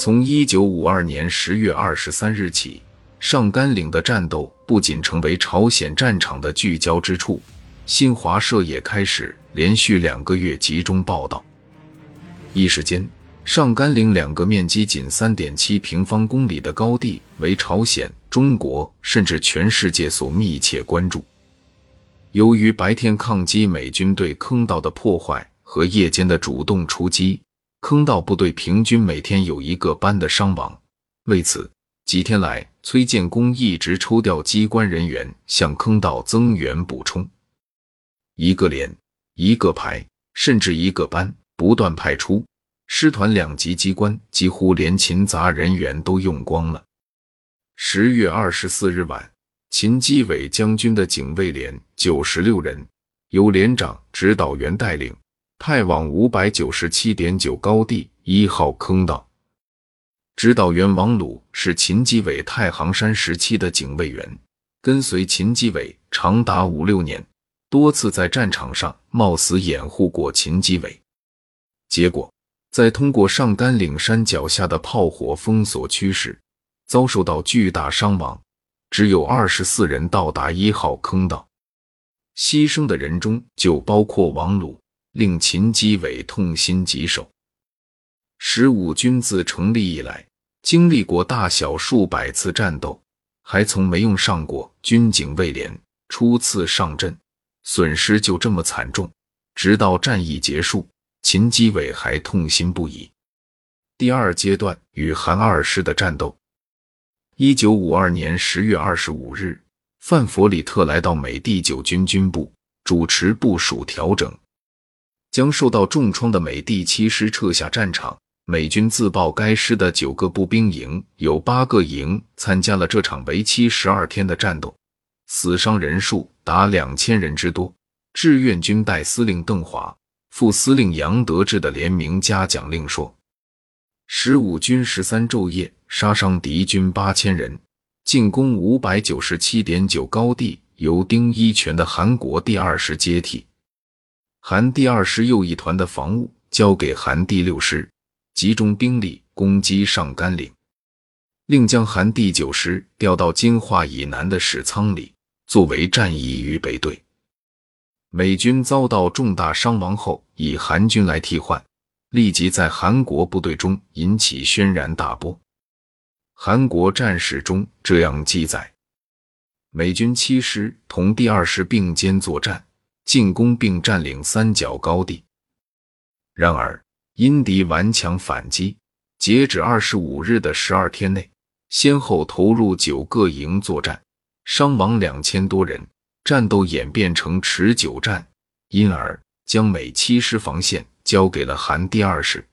从一九五二年十月二十三日起，上甘岭的战斗不仅成为朝鲜战场的聚焦之处，新华社也开始连续两个月集中报道。一时间，上甘岭两个面积仅三点七平方公里的高地，为朝鲜、中国甚至全世界所密切关注。由于白天抗击美军对坑道的破坏和夜间的主动出击，坑道部队平均每天有一个班的伤亡。为此，几天来，崔建功一直抽调机关人员向坑道增援补充，一个连、一个排，甚至一个班不断派出，师团两级机关几乎连勤杂人员都用光了。十月二十四日晚。秦基伟将军的警卫连九十六人，由连长、指导员带领，派往五百九十七点九高地一号坑道。指导员王鲁是秦基伟太行山时期的警卫员，跟随秦基伟长达五六年，多次在战场上冒死掩护过秦基伟。结果，在通过上甘岭山脚下的炮火封锁区时，遭受到巨大伤亡。只有二十四人到达一号坑道，牺牲的人中就包括王鲁，令秦基伟痛心疾首。十五军自成立以来，经历过大小数百次战斗，还从没用上过军警卫连。初次上阵，损失就这么惨重。直到战役结束，秦基伟还痛心不已。第二阶段与韩二师的战斗。一九五二年十月二十五日，范弗里特来到美第九军军部，主持部署调整，将受到重创的美第七师撤下战场。美军自报，该师的九个步兵营有八个营参加了这场为期十二天的战斗，死伤人数达两千人之多。志愿军代司令邓华、副司令杨德志的联名嘉奖令说。十五军十三昼夜杀伤敌军八千人，进攻五百九十七点九高地，由丁一全的韩国第二师接替。韩第二师右翼团的防务交给韩第六师，集中兵力攻击上甘岭，另将韩第九师调到金化以南的史仓里，作为战役预备队。美军遭到重大伤亡后，以韩军来替换。立即在韩国部队中引起轩然大波。韩国战史中这样记载：美军七师同第二师并肩作战，进攻并占领三角高地。然而，因敌顽强反击，截止二十五日的十二天内，先后投入九个营作战，伤亡两千多人，战斗演变成持久战，因而将美七师防线。交给了韩第二师，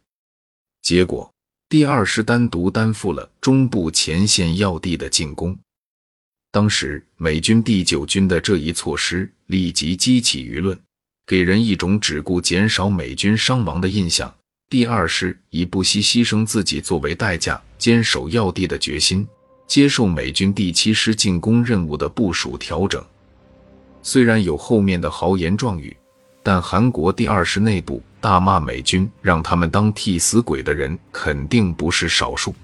结果第二师单独担负了中部前线要地的进攻。当时美军第九军的这一措施立即激起舆论，给人一种只顾减少美军伤亡的印象。第二师以不惜牺牲自己作为代价，坚守要地的决心，接受美军第七师进攻任务的部署调整。虽然有后面的豪言壮语。但韩国第二师内部大骂美军，让他们当替死鬼的人肯定不是少数。